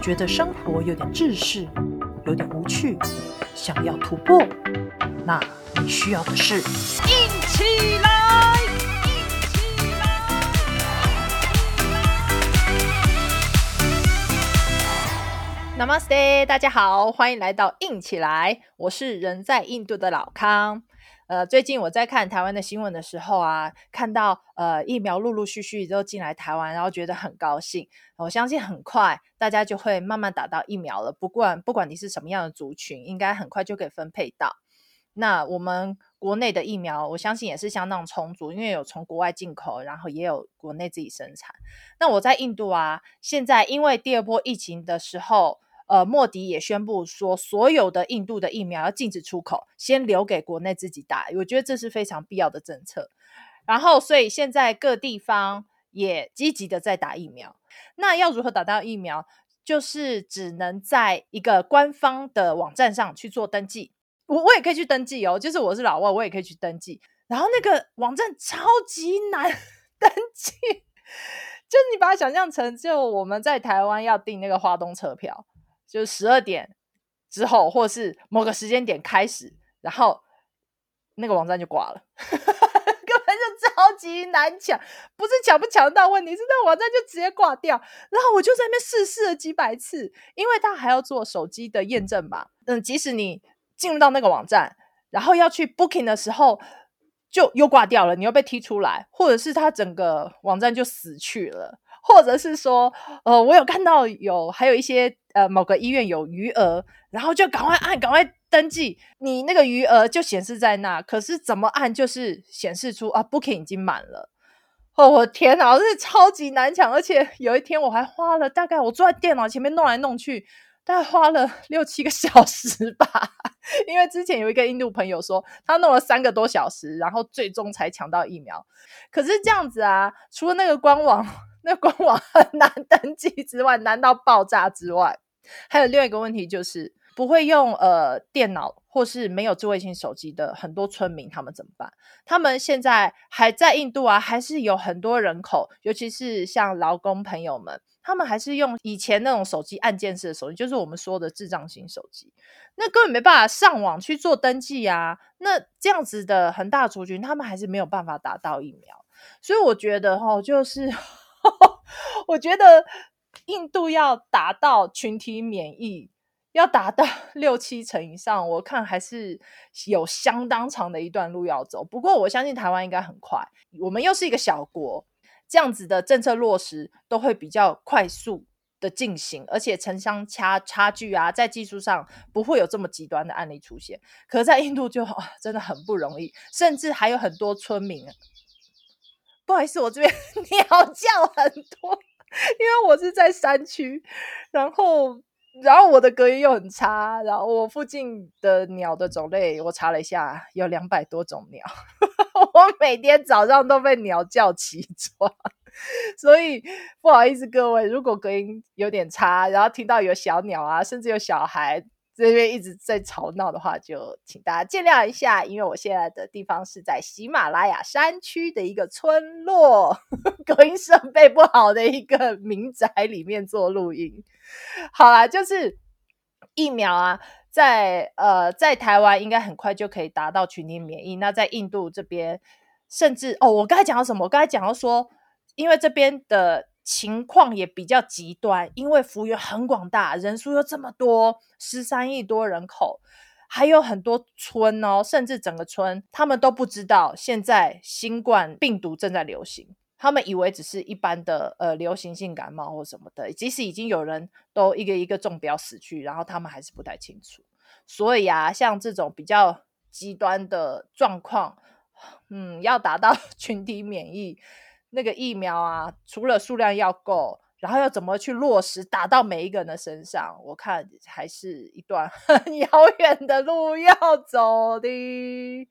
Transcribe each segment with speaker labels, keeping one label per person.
Speaker 1: 觉得生活有点窒息，有点无趣，想要突破，那你需要的是硬起来，硬起来。Namaste，大家好，欢迎来到硬起来，我是人在印度的老康。呃，最近我在看台湾的新闻的时候啊，看到呃疫苗陆陆续续都进来台湾，然后觉得很高兴。我相信很快大家就会慢慢打到疫苗了。不管不管你是什么样的族群，应该很快就可以分配到。那我们国内的疫苗，我相信也是相当充足，因为有从国外进口，然后也有国内自己生产。那我在印度啊，现在因为第二波疫情的时候。呃，莫迪也宣布说，所有的印度的疫苗要禁止出口，先留给国内自己打。我觉得这是非常必要的政策。然后，所以现在各地方也积极的在打疫苗。那要如何打到疫苗？就是只能在一个官方的网站上去做登记。我我也可以去登记哦，就是我是老外，我也可以去登记。然后那个网站超级难 登记，就你把它想象成就我们在台湾要订那个花东车票。就是十二点之后，或者是某个时间点开始，然后那个网站就挂了，根本就超级难抢，不是抢不抢到问题，是那个网站就直接挂掉。然后我就在那边试试了几百次，因为他还要做手机的验证嘛。嗯，即使你进入到那个网站，然后要去 booking 的时候，就又挂掉了，你又被踢出来，或者是他整个网站就死去了。或者是说，呃，我有看到有还有一些呃某个医院有余额，然后就赶快按，赶快登记，你那个余额就显示在那，可是怎么按就是显示出啊 booking 已经满了。哦，我天哪，这是超级难抢，而且 有一天我还花了大概我坐在电脑前面弄来弄去，大概花了 六七个小时吧。因为之前有一个印度朋友说，他弄了三个多小时，然后最终才抢到疫苗。可是这样子啊，除了那个官网。那官网很难登记之外，难到爆炸之外，还有另外一个问题就是不会用呃电脑或是没有智慧型手机的很多村民，他们怎么办？他们现在还在印度啊，还是有很多人口，尤其是像劳工朋友们，他们还是用以前那种手机按键式的手机，就是我们说的智障型手机，那根本没办法上网去做登记啊。那这样子的很大族群，他们还是没有办法打到疫苗，所以我觉得哈，就是。我觉得印度要达到群体免疫，要达到 六七成以上，我看还是有相当长的一段路要走。不过我相信台湾应该很快，我们又是一个小国，这样子的政策落实都会比较快速的进行，而且城乡差差距啊，在技术上不会有这么极端的案例出现。可，在印度就 真的很不容易，甚至还有很多村民。不好意思，我这边 鸟叫很多，因为我是在山区，然后然后我的隔音又很差，然后我附近的鸟的种类我查了一下，有两百多种鸟，我每天早上都被鸟叫起床，所以不好意思各位，如果隔音有点差，然后听到有小鸟啊，甚至有小孩。这边一直在吵闹的话，就请大家见谅一下，因为我现在的地方是在喜马拉雅山区的一个村落，隔音设备不好的一个民宅里面做录音。好啦，就是疫苗啊，在呃在台湾应该很快就可以达到群体免疫。那在印度这边，甚至哦，我刚才讲到什么？我刚才讲到说，因为这边的。情况也比较极端，因为幅员很广大，人数又这么多，十三亿多人口，还有很多村哦，甚至整个村，他们都不知道现在新冠病毒正在流行，他们以为只是一般的呃流行性感冒或什么的，即使已经有人都一个一个中标死去，然后他们还是不太清楚。所以啊，像这种比较极端的状况，嗯，要达到 群体免疫。那个疫苗啊，除了数量要够，然后要怎么去落实打到每一个人的身上，我看还是一段 很遥远的路要走的。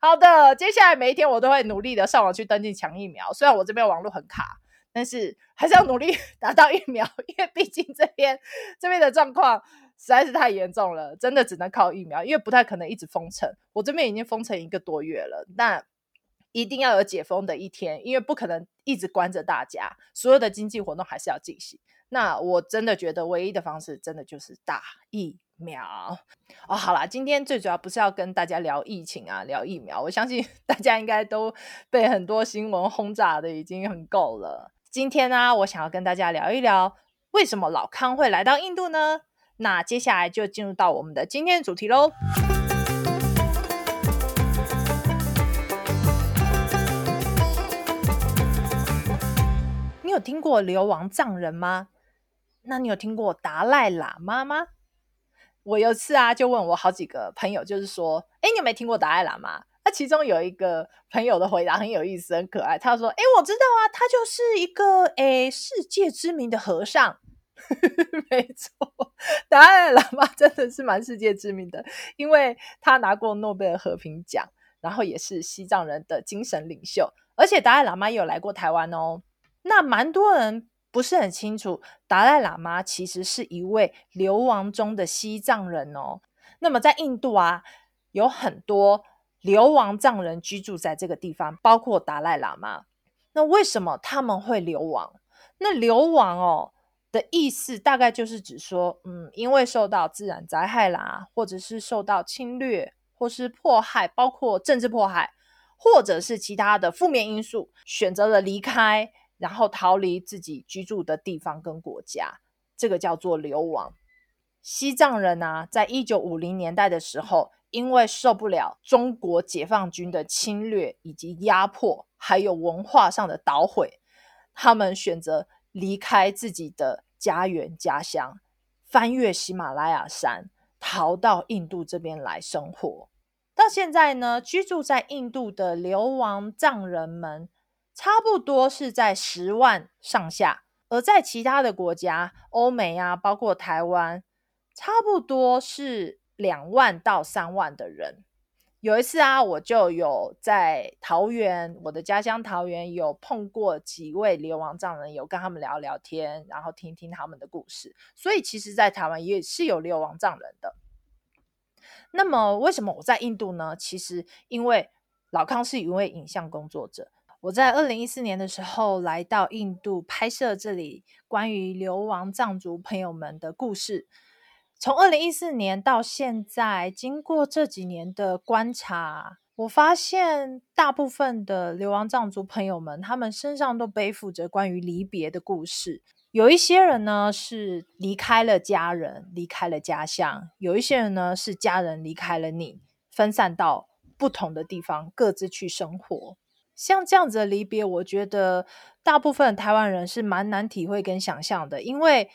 Speaker 1: 好的，接下来每一天我都会努力的上网去登记抢疫苗，虽然我这边网络很卡，但是还是要努力 打到疫苗，因为毕竟这边这边的状况实在是太严重了，真的只能靠疫苗，因为不太可能一直封城。我这边已经封城一个多月了，但。一定要有解封的一天，因为不可能一直关着大家，所有的经济活动还是要进行。那我真的觉得唯一的方式，真的就是打疫苗哦。好啦，今天最主要不是要跟大家聊疫情啊，聊疫苗。我相信 大家应该都被很多新闻轰炸的已经很够了。今天呢、我想要跟大家聊一聊，为什么老康会来到印度呢？那接下来就进入到我们的今天的主题喽。有听过流亡藏人吗？那你有听过达赖喇嘛吗？我有次啊，就问我好几个朋友，就是说，哎，你有没有听过达赖喇嘛？那其中有一个朋友的回答很有意思，很可爱。他说，哎，我知道啊，他就是一个哎世界知名的和尚。没错，达赖喇嘛真的是蛮世界知名的，因为他拿过诺贝尔和平奖，然后也是西藏人的精神领袖，而且达赖喇嘛也有来过台湾哦。那蛮多人。不是很清楚，达赖喇嘛其实是一位流亡中的西藏人哦。那么在印度啊，有很多流亡藏人居住在这个地方，包括达赖喇嘛。那为什么他们会流亡？那流亡哦的意思大概就是指说，嗯，因为受到自然灾害啦，或者是受到侵略，或是迫害，包括政治迫害，或者是其他的负面因素，选择了离开。然后逃离自己居住的地方跟国家，这个叫做流亡。西藏人啊，在一九五零年代的时候，因为受不了中国解放军的侵略以及压迫，还有文化上的捣毁，他们选择离开自己的家园家乡，翻越喜马拉雅山，逃到印度这边来生活。到现在呢，居住在印度的流亡藏人们。差不多是在十万上下，而在其他的国家，欧美啊，包括台湾，差不多是两万到三万的人。有一次啊，我就有在桃园，我的家乡桃园，有碰过几位流亡藏人，有跟他们聊聊天，然后听听他们的故事。所以，其实，在台湾也是有流亡藏人的。那么，为什么我在印度呢？其实，因为老康是一位影像工作者。我在二零一四年的时候来到印度拍摄这里关于流亡藏族朋友们的故事。从二零一四年到现在，经过这几年的观察，我发现大部分的流亡藏族朋友们，他们身上都背负着关于离别的故事。有一些人呢是离开了家人，离开了家乡；有一些人呢是家人离开了你，分散到不同的地方，各自去生活。像这样子的离别，我觉得大部分台湾人是蛮难体会跟想象的，因为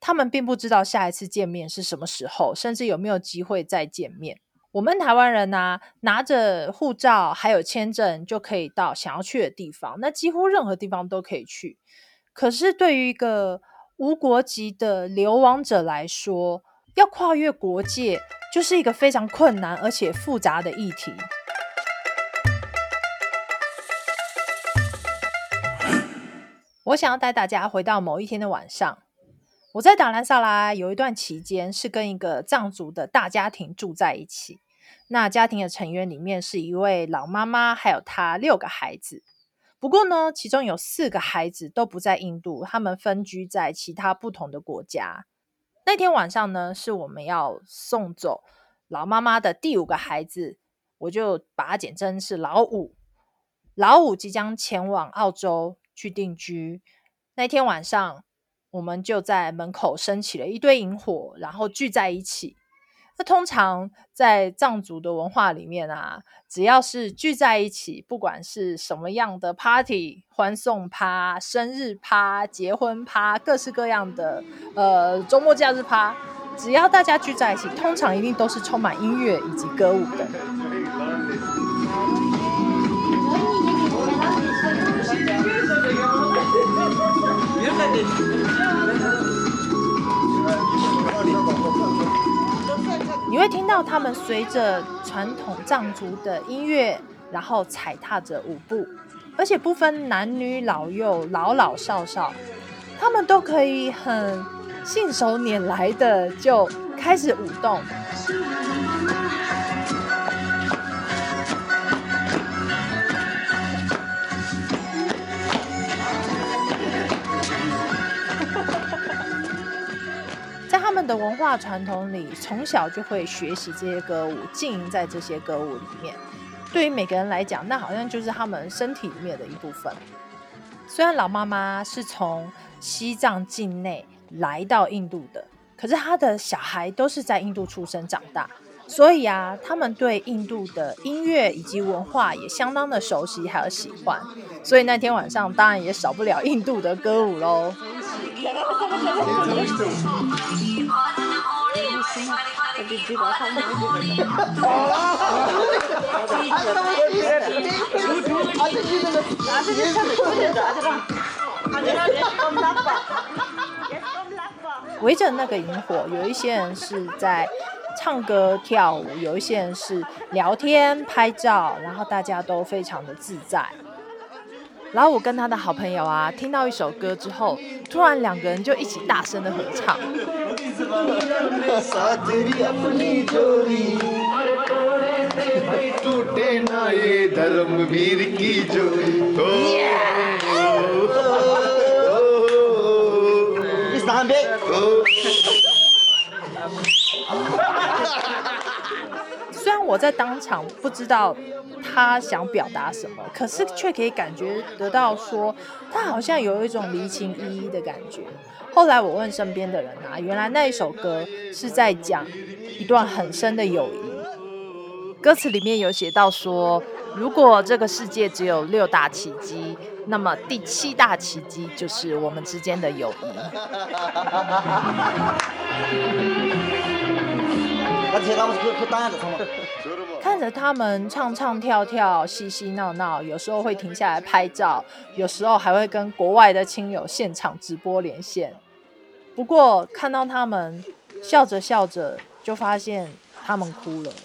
Speaker 1: 他们并不知道下一次见面是什么时候，甚至有没有机会再见面。我们台湾人呢、拿着护照还有签证就可以到想要去的地方，那几乎任何地方都可以去。可是对于一个无国籍的流亡者来说，要跨越国界，就是一个非常困难而且复杂的议题。我想要带大家回到某一天的晚上，我在达兰萨拉有一段期间是跟一个藏族的大家庭住在一起。那家庭的成员里面是一位老妈妈，还有她六个孩子。不过呢，其中有四个孩子都不在印度，他们分居在其他不同的国家。那天晚上呢，是我们要送走老妈妈的第五个孩子，我就把它简称是老五。老五即将前往澳洲。去定居。那天晚上，我们就在门口升起了一堆萤火，然后聚在一起。那通常在藏族的文化里面啊，只要是聚在一起，不管是什么样的 party、欢送趴、生日趴、结婚趴，各式各样的呃周末假日趴，只要大家聚在一起，通常一定都是充满音乐以及歌舞的。你会听到他们随着传统藏族的音乐，然后踩踏着舞步，而且不分男女老幼、老老少少，他们都可以很信手拈来的就开始舞动。的文化传统里，从小就会学习这些歌舞，浸淫在这些歌舞里面。对于每个人来讲，那好像就是他们身体里面的一部分。虽然老妈妈是从西藏境内来到印度的，可是她的小孩都是在印度出生长大，所以啊，他们对印度的音乐以及文化也相当的熟悉还有喜欢。所以那天晚上当然也少不了印度的歌舞喽。围着那个萤火，有一些人是在唱歌跳舞，有一些人是聊天拍照，然后大家都非常的自在。然后我跟他的好朋友啊，听到一首歌之后，突然两个人就一起大声的合唱。虽 然我在当场不知道。他想表达什么，可是却可以感觉得到说，他好像有一种离情依依的感觉。后来我问身边的人啊，原来那一首歌是在讲一段很深的友谊。歌词里面有写到说，如果这个世界只有六大奇迹，那么第七大奇迹就是我们之间的友谊。看着他们唱唱跳跳、嬉嬉闹闹，有时候会停下来拍照，有时候还会跟国外的亲友现场直播连线。不过看到他们笑着笑着，就发现他们哭了。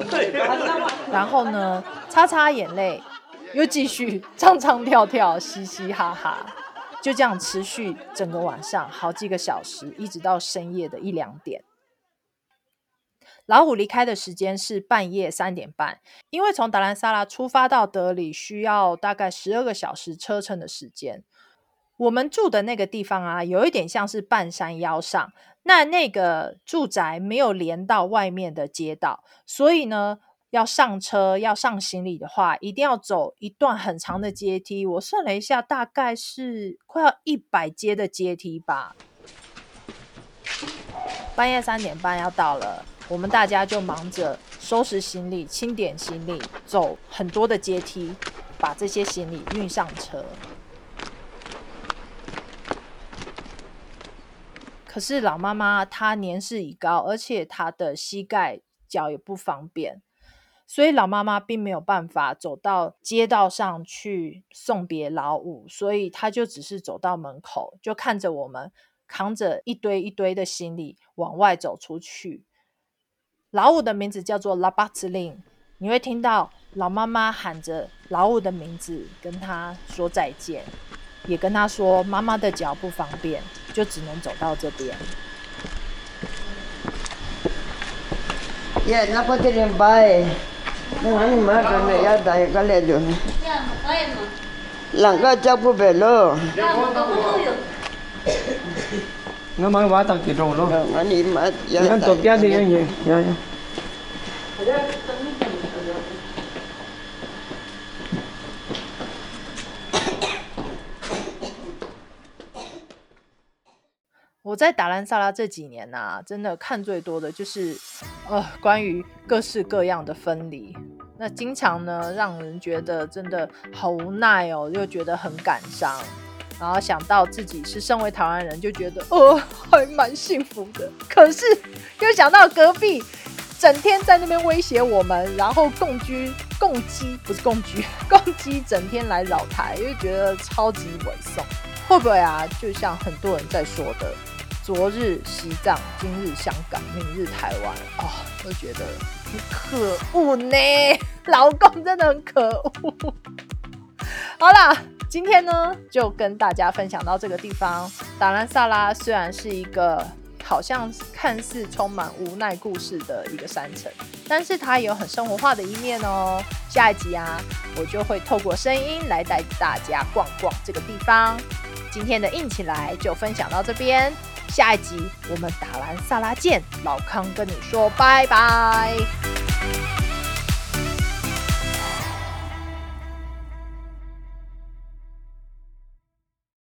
Speaker 1: 然后呢，擦擦眼泪。又继续 唱唱跳跳，嘻嘻哈哈，就这样持续整个晚上，好几个小时，一直到深夜的一两点。老虎离开的时间是半夜三点半，因为从达兰萨拉出发到德里需要大概十二个小时车程的时间。我们住的那个地方啊，有一点像是半山腰上，那那个住宅没有连到外面的街道，所以呢。要上车要上行李的话，一定要走一段很长的阶梯。我算了一下，大概是快要一百阶的阶梯吧。半夜三点半要到了，我们大家就忙着收拾行李、清点行李，走很多的阶梯，把这些行李运上车。可是老妈妈她年事已高，而且她的膝盖、脚也不方便。所以老妈妈并没有办法走到街道上去送别老五，所以她就只是走到门口，就看着我们扛着一堆一堆的行李往外走出去。老五的名字叫做拉巴兹林，你会听到老妈妈喊着老五的名字，跟他说再见，也跟他说妈妈的脚不方便，就只能走到这边。Yeah,
Speaker 2: 何もあるね、やだ、行かれるね。langa cha pu về lơ
Speaker 3: nó mới quá tăng kỳ rồi
Speaker 2: luôn. Anh đi mà anh tổ chức đi
Speaker 3: anh dạ, dạ. gì
Speaker 1: 我在达兰萨拉这几年呐、真的看最多的就是，呃，关于各式各样的分离。那经常呢，让人觉得真的好无奈哦，又觉得很感伤。然后想到自己是身为台湾人，就觉得哦，还蛮幸福的。可是又想到隔壁整天在那边威胁我们，然后共居共机不是共居 共机，整天来扰台，又觉得超级猥琐。会不会啊？就像很多人在说的。昨日西藏，今日香港，明日台湾。哦，我觉得可恶呢，老公真的很可恶。好啦，今天呢就跟大家分享到这个地方。达兰萨拉虽然是一个好像看似充满无奈故事的一个山城，但是它也有很生活化的一面哦。下一集啊，我就会透过声音来带大家逛逛这个地方。今天的硬起来就分享到这边，下一集我们打完萨拉见老康跟你说拜拜。